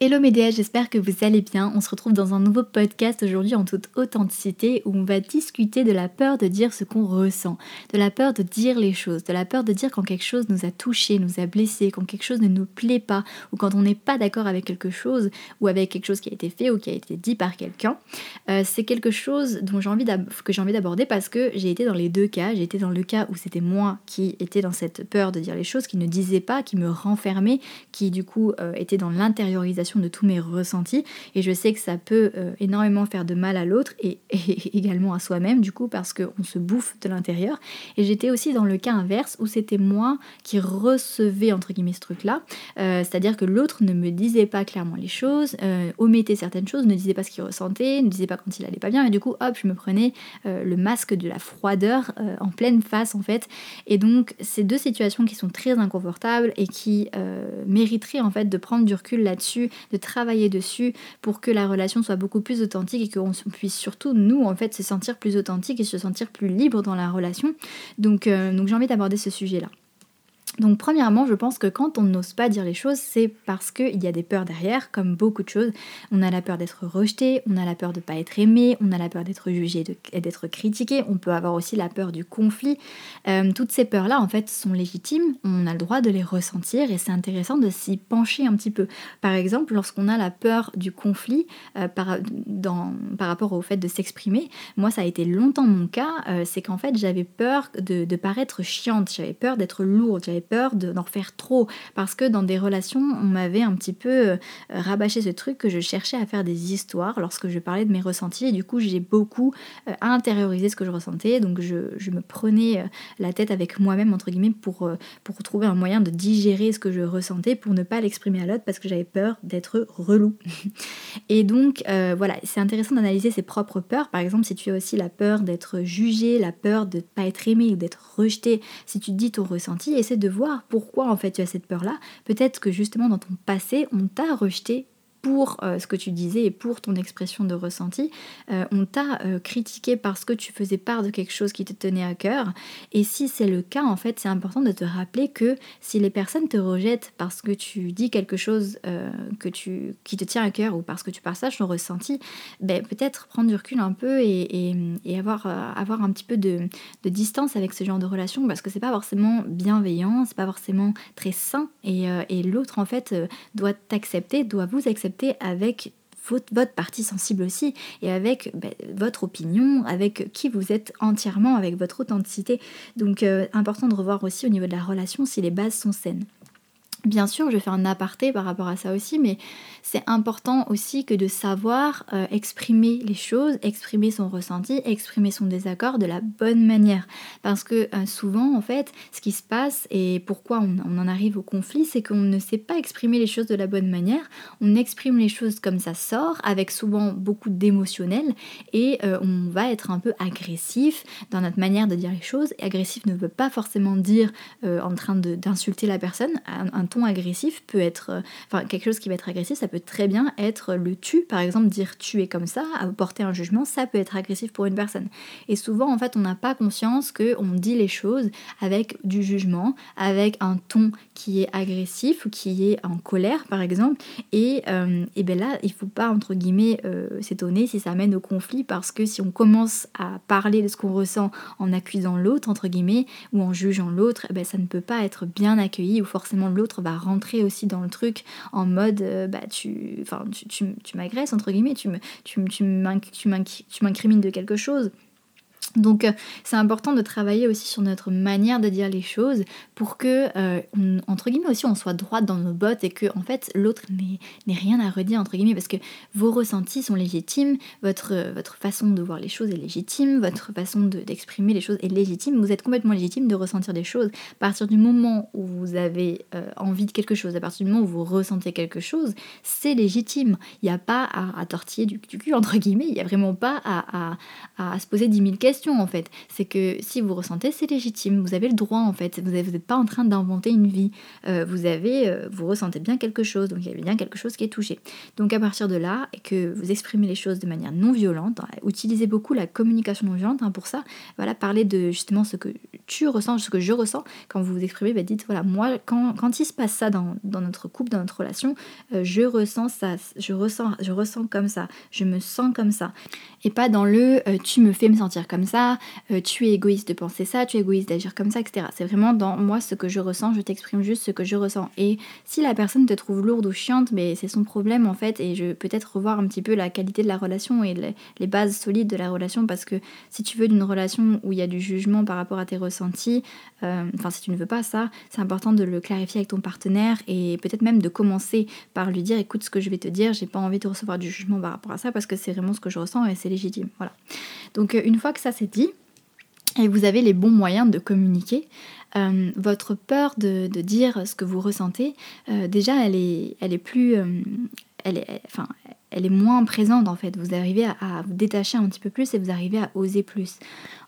Hello Médéa, j'espère que vous allez bien. On se retrouve dans un nouveau podcast aujourd'hui en toute authenticité où on va discuter de la peur de dire ce qu'on ressent, de la peur de dire les choses, de la peur de dire quand quelque chose nous a touché, nous a blessé, quand quelque chose ne nous plaît pas ou quand on n'est pas d'accord avec quelque chose ou avec quelque chose qui a été fait ou qui a été dit par quelqu'un. Euh, c'est quelque chose dont j'ai envie que j'ai envie d'aborder parce que j'ai été dans les deux cas. J'ai été dans le cas où c'était moi qui étais dans cette peur de dire les choses, qui ne disait pas, qui me renfermait, qui du coup euh, était dans l'intériorisation de tous mes ressentis. Et je sais que ça peut euh, énormément faire de mal à l'autre et, également à soi-même du coup parce qu'on se bouffe de l'intérieur. Et j'étais aussi dans le cas inverse où c'était moi qui recevais entre guillemets ce truc là euh, c'est-à-dire que l'autre ne me disait pas clairement les choses euh, omettait certaines choses ne disait pas ce qu'il ressentait ne disait pas quand il allait pas bien. Et du coup hop je me prenais le masque de la froideur en pleine face en fait. Et donc ces deux situations qui sont très inconfortables et qui mériteraient en fait de prendre du recul là-dessus de travailler dessus pour que la relation soit beaucoup plus authentique et qu'on puisse surtout, nous, en fait, se sentir plus authentique et se sentir plus libre dans la relation. Donc, euh, donc j'ai envie d'aborder ce sujet-là. Donc premièrement, je pense que quand on n'ose pas dire les choses, c'est parce qu'il y a des peurs derrière, comme beaucoup de choses. On a la peur d'être rejeté, on a la peur de ne pas être aimé, on a la peur d'être jugé et d'être critiqué, on peut avoir aussi la peur du conflit. Euh, toutes ces peurs-là, en fait, sont légitimes, on a le droit de les ressentir et c'est intéressant de s'y pencher un petit peu. Par exemple, lorsqu'on a la peur du conflit euh, par, par, rapport au fait de s'exprimer, moi ça a été longtemps mon cas, euh, c'est qu'en fait j'avais peur de, de paraître chiante, j'avais peur d'être lourde, j'avais peur d'en faire trop parce que dans des relations, on m'avait un petit peu euh, rabâché ce truc que je cherchais à faire des histoires lorsque je parlais de mes ressentis et du coup j'ai beaucoup euh, intériorisé ce que je ressentais donc je, je me prenais euh, la tête avec moi-même entre guillemets pour, pour trouver un moyen de digérer ce que je ressentais pour ne pas l'exprimer à l'autre parce que j'avais peur d'être relou. et donc voilà, c'est intéressant d'analyser ses propres peurs. Par exemple, si tu as aussi la peur d'être jugé, la peur de ne pas être aimé ou d'être rejeté, si tu dis ton ressenti, essaie de pourquoi en fait tu as cette peur-là. Peut-être que justement dans ton passé, on t'a rejeté pour euh, ce que tu disais et pour ton expression de ressenti. Euh, on t'a euh, critiqué parce que tu faisais part de quelque chose qui te tenait à cœur. Et si c'est le cas, en fait, c'est important de te rappeler que si les personnes te rejettent parce que tu dis quelque chose que tu, qui te tient à cœur ou parce que tu partages ton ressenti, ben, peut-être prendre du recul un peu et, avoir, avoir un petit peu de, distance avec ce genre de relation parce que c'est pas forcément bienveillant, c'est pas forcément très sain et l'autre en fait doit t'accepter, doit vous accepter avec votre, partie sensible aussi et avec ben, votre opinion, avec qui vous êtes entièrement, avec votre authenticité. Donc euh, important de revoir aussi au niveau de la relation si les bases sont saines. Bien sûr, je faire un aparté par rapport à ça aussi, mais c'est important aussi que de savoir euh, exprimer les choses, exprimer son ressenti, exprimer son désaccord de la bonne manière. Parce que euh, souvent, en fait, ce qui se passe et pourquoi on, en arrive au conflit, c'est qu'on ne sait pas exprimer les choses de la bonne manière. On exprime les choses comme ça sort, avec souvent beaucoup d'émotionnel, et euh, on va être un peu agressif dans notre manière de dire les choses. Et agressif ne veut pas forcément dire en train d'insulter la personne. Un ton agressif peut être, enfin quelque chose qui va être agressif, ça peut très bien être le tu, par exemple dire tu es comme ça, apporter un jugement, ça peut être agressif pour une personne. Et souvent en fait on n'a pas conscience qu'on dit les choses avec du jugement, avec un ton qui est agressif ou qui est en colère par exemple. Et, euh, et ben là il faut pas entre guillemets euh, s'étonner si ça mène au conflit parce que si on commence à parler de ce qu'on ressent en accusant l'autre entre guillemets ou en jugeant l'autre, eh ben ça ne peut pas être bien accueilli ou forcément l'autre va rentrer aussi dans le truc en mode euh, bah tu tu, tu, tu, m'agresses, entre guillemets, tu m'incrimines de quelque chose. Donc euh, c'est important de travailler aussi sur notre manière de dire les choses pour que, euh, entre guillemets aussi, on soit droite dans nos bottes et que en fait l'autre n'ait rien à redire, entre guillemets, parce que vos ressentis sont légitimes, votre, votre façon de voir les choses est légitime, votre façon d'exprimer les choses est légitime, vous êtes complètement légitime de ressentir des choses. À partir du moment où vous avez euh, envie de quelque chose, à partir du moment où vous ressentez quelque chose, c'est légitime. Il n'y a pas à, à tortiller du, cul, entre guillemets, il n'y a vraiment pas à, à, à se poser 10 000 questions en fait. C'est que si vous ressentez, c'est légitime. Vous avez le droit en fait. Vous n'êtes pas en train d'inventer une vie. Euh, vous avez, euh, vous ressentez bien quelque chose. Donc il y a bien quelque chose qui est touché. Donc à partir de là, et que vous exprimez les choses de manière non violente, hein, utilisez beaucoup la communication non violente hein, pour ça. Voilà, parlez de justement ce que tu ressens, ce que je ressens. Quand vous vous exprimez, bah, dites voilà, moi quand, quand, il se passe ça dans, dans notre couple, dans notre relation, euh, je ressens ça, je ressens, je ressens comme ça, je me sens comme ça. Et pas dans le tu me fais me sentir comme ça, euh, tu es égoïste de penser ça, tu es égoïste d'agir comme ça, etc. C'est vraiment dans moi ce que je ressens, je t'exprime juste ce que je ressens. Et si la personne te trouve lourde ou chiante, mais c'est son problème en fait, et je peut-être revoir un petit peu la qualité de la relation et les, bases solides de la relation, parce que si tu veux d'une relation où il y a du jugement par rapport à tes ressentis, euh, enfin si tu ne veux pas ça, c'est important de le clarifier avec ton partenaire et peut-être même de commencer par lui dire écoute ce que je vais te dire, j'ai pas envie de recevoir du jugement par rapport à ça parce que c'est vraiment ce que je ressens et c'est légitime. Voilà. Donc euh, une fois que ça c'est dit, et vous avez les bons moyens de communiquer, euh, votre peur de, dire ce que vous ressentez, euh, déjà elle est, elle est plus... elle est, enfin, elle est moins présente en fait. Vous arrivez à, vous détacher un petit peu plus et vous arrivez à oser plus.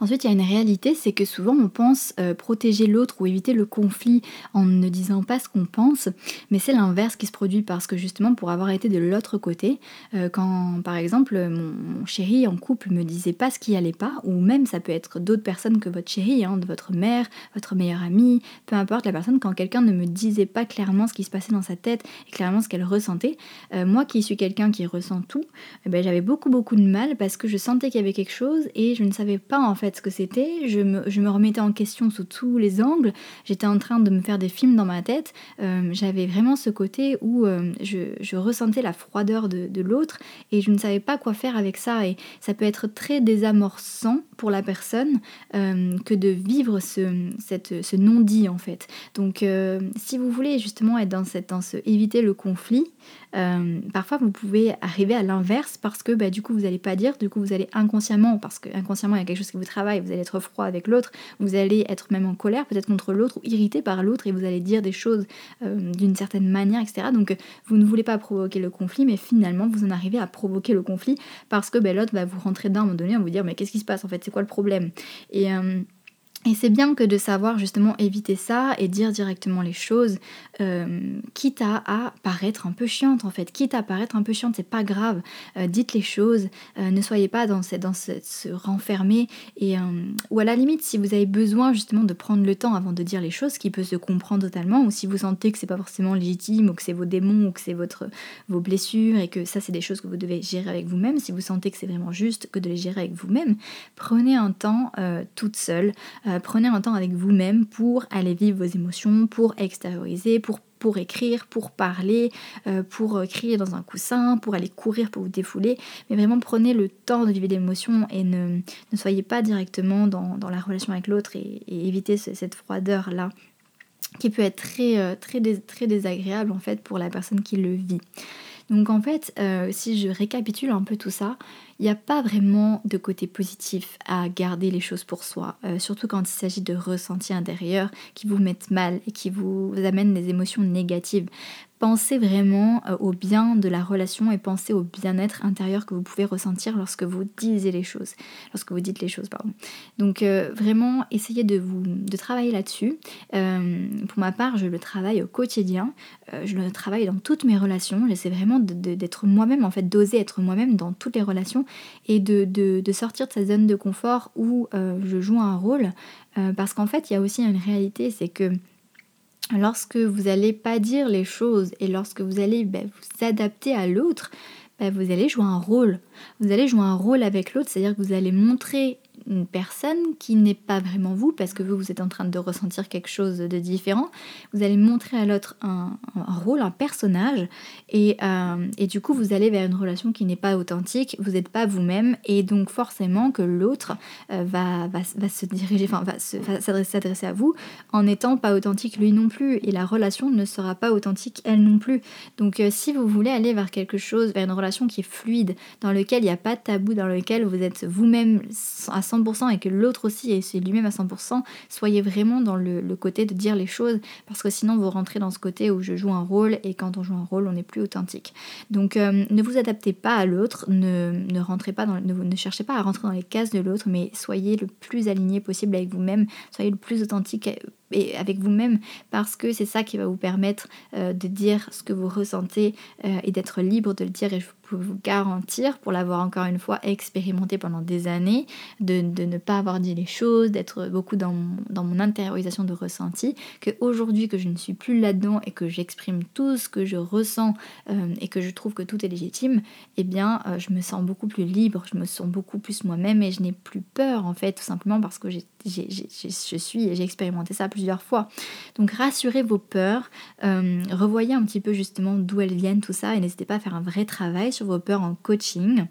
Ensuite, il y a une réalité, c'est que souvent on pense euh, protéger l'autre ou éviter le conflit en ne disant pas ce qu'on pense, mais c'est l'inverse qui se produit parce que justement pour avoir été de l'autre côté, euh, quand par exemple mon, chéri en couple me disait pas ce qui allait pas, ou même ça peut être d'autres personnes que votre chéri, hein, de votre mère, votre meilleure amie, peu importe la personne, quand quelqu'un ne me disait pas clairement ce qui se passait dans sa tête et clairement ce qu'elle ressentait, euh, moi qui suis quelqu'un qui ressent tout, eh ben, j'avais beaucoup beaucoup de mal parce que je sentais qu'il y avait quelque chose et je ne savais pas en fait ce que c'était. Je me, je me, remettais en question sous tous les angles. J'étais en train de me faire des films dans ma tête. Euh, j'avais vraiment ce côté où euh, je, je, ressentais la froideur de, de l'autre et je ne savais pas quoi faire avec ça. Et ça peut être très désamorçant pour la personne euh, que de vivre ce, cette, ce non-dit en fait. Donc si vous voulez justement être dans, cette, dans ce éviter le conflit, euh, parfois, vous pouvez arriver à l'inverse parce que bah, du coup, vous n'allez pas dire, du coup, vous allez inconsciemment, parce que inconsciemment, il y a quelque chose qui vous travaille, vous allez être froid avec l'autre, vous allez être même en colère peut-être contre l'autre ou irrité par l'autre et vous allez dire des choses euh, d'une certaine manière, etc. Donc, vous ne voulez pas provoquer le conflit, mais finalement, vous en arrivez à provoquer le conflit parce que bah, l'autre va vous rentrer dedans à un moment donné, à vous dire, mais qu'est-ce qui se passe en fait, c'est quoi le problème Et. Et c'est bien que de savoir justement éviter ça et dire directement les choses, euh, quitte à, paraître un peu chiante en fait, quitte à paraître un peu chiante, c'est pas grave, euh, dites les choses, euh, ne soyez pas dans, dans ce, renfermer, et, ou à la limite si vous avez besoin justement de prendre le temps avant de dire les choses, qui peut se comprendre totalement, ou si vous sentez que c'est pas forcément légitime, ou que c'est vos démons, ou que c'est vos blessures, et que ça c'est des choses que vous devez gérer avec vous-même, si vous sentez que c'est vraiment juste que de les gérer avec vous-même, prenez un temps toute seule euh, prenez un temps avec vous-même pour aller vivre vos émotions, pour extérioriser, pour écrire, pour parler, euh, pour crier dans un coussin, pour aller courir, pour vous défouler. Mais vraiment prenez le temps de vivre l'émotion et ne, soyez pas directement dans, dans la relation avec l'autre et, évitez cette froideur-là qui peut être très, euh, très, très désagréable en fait pour la personne qui le vit. Donc en fait, si je récapitule un peu tout ça, il n'y a pas vraiment de côté positif à garder les choses pour soi, euh, surtout quand il s'agit de ressentis intérieurs qui vous mettent mal et qui vous amènent des émotions négatives. Pensez vraiment euh, au bien de la relation et pensez au bien-être intérieur que vous pouvez ressentir lorsque vous disiez les choses, lorsque vous dites les choses. Donc euh, vraiment, essayez de vous de travailler là-dessus. pour ma part, je le travaille au quotidien. je le travaille dans toutes mes relations. J'essaie vraiment d'être moi-même, en fait, d'oser être moi-même dans toutes les relations et de, sortir de sa zone de confort où euh, je joue un rôle. Euh, parce qu'en fait, il y a aussi une réalité, c'est que lorsque vous n'allez pas dire les choses et lorsque vous allez ben, vous adapter à l'autre, ben, vous allez jouer un rôle. Vous allez jouer un rôle avec l'autre, c'est-à-dire que vous allez montrer une personne qui n'est pas vraiment vous, parce que vous, vous êtes en train de ressentir quelque chose de différent. Vous allez montrer à l'autre un, rôle, un personnage, et, euh, et, du coup, vous allez vers une relation qui n'est pas authentique, vous n'êtes pas vous-même, et donc forcément que l'autre euh, va, va, va, se diriger, enfin, va s'adresser à vous en n'étant pas authentique lui non plus, et la relation ne sera pas authentique elle non plus. Donc, euh, si vous voulez aller vers quelque chose, vers une relation qui est fluide, dans lequel il n'y a pas de tabou, dans lequel vous êtes vous-même à 100% et que l'autre aussi est lui-même à 100%, soyez vraiment dans le, côté de dire les choses parce que sinon vous rentrez dans ce côté où je joue un rôle et quand on joue un rôle on n'est plus authentique. Donc euh, ne vous adaptez pas à l'autre, ne, cherchez pas à rentrer dans les cases de l'autre, mais soyez le plus aligné possible avec vous-même, soyez le plus authentique et avec vous-même parce que c'est ça qui va vous permettre euh, de dire ce que vous ressentez euh, et d'être libre de le dire et je vous garantir pour l'avoir encore une fois expérimenté pendant des années de, ne pas avoir dit les choses d'être beaucoup dans mon, dans mon intériorisation de ressenti que aujourd'hui que je ne suis plus là-dedans et que j'exprime tout ce que je ressens euh, et que je trouve que tout est légitime eh bien je me sens beaucoup plus libre je me sens beaucoup plus moi-même et je n'ai plus peur en fait tout simplement parce que je suis et j'ai expérimenté ça plusieurs fois. Donc rassurez vos peurs, euh, revoyez un petit peu justement d'où elles viennent, tout ça, et n'hésitez pas à faire un vrai travail sur vos peurs en coaching.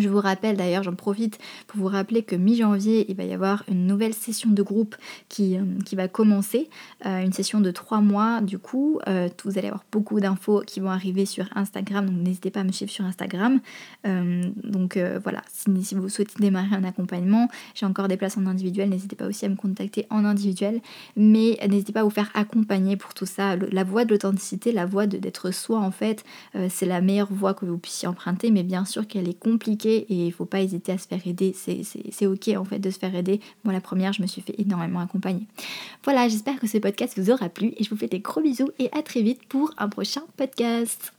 Je vous rappelle d'ailleurs, j'en profite pour vous rappeler que mi-janvier, il va y avoir une nouvelle session de groupe qui, euh, qui va commencer, euh, une session de trois mois du coup. Euh, vous allez avoir beaucoup d'infos qui vont arriver sur Instagram, donc n'hésitez pas à me suivre sur Instagram. donc voilà, si, vous souhaitez démarrer un accompagnement, j'ai encore des places en individuel, n'hésitez pas aussi à me contacter en individuel, mais n'hésitez pas à vous faire accompagner pour tout ça. la voie de l'authenticité, la voie d'être soi en fait, c'est la meilleure voie que vous puissiez emprunter, mais bien sûr qu'elle est compliquée et il faut pas hésiter à se faire aider. C'est ok en fait de se faire aider. Moi la première, je me suis fait énormément accompagner. Voilà, j'espère que ce podcast vous aura plu et je vous fais des gros bisous et à très vite pour un prochain podcast.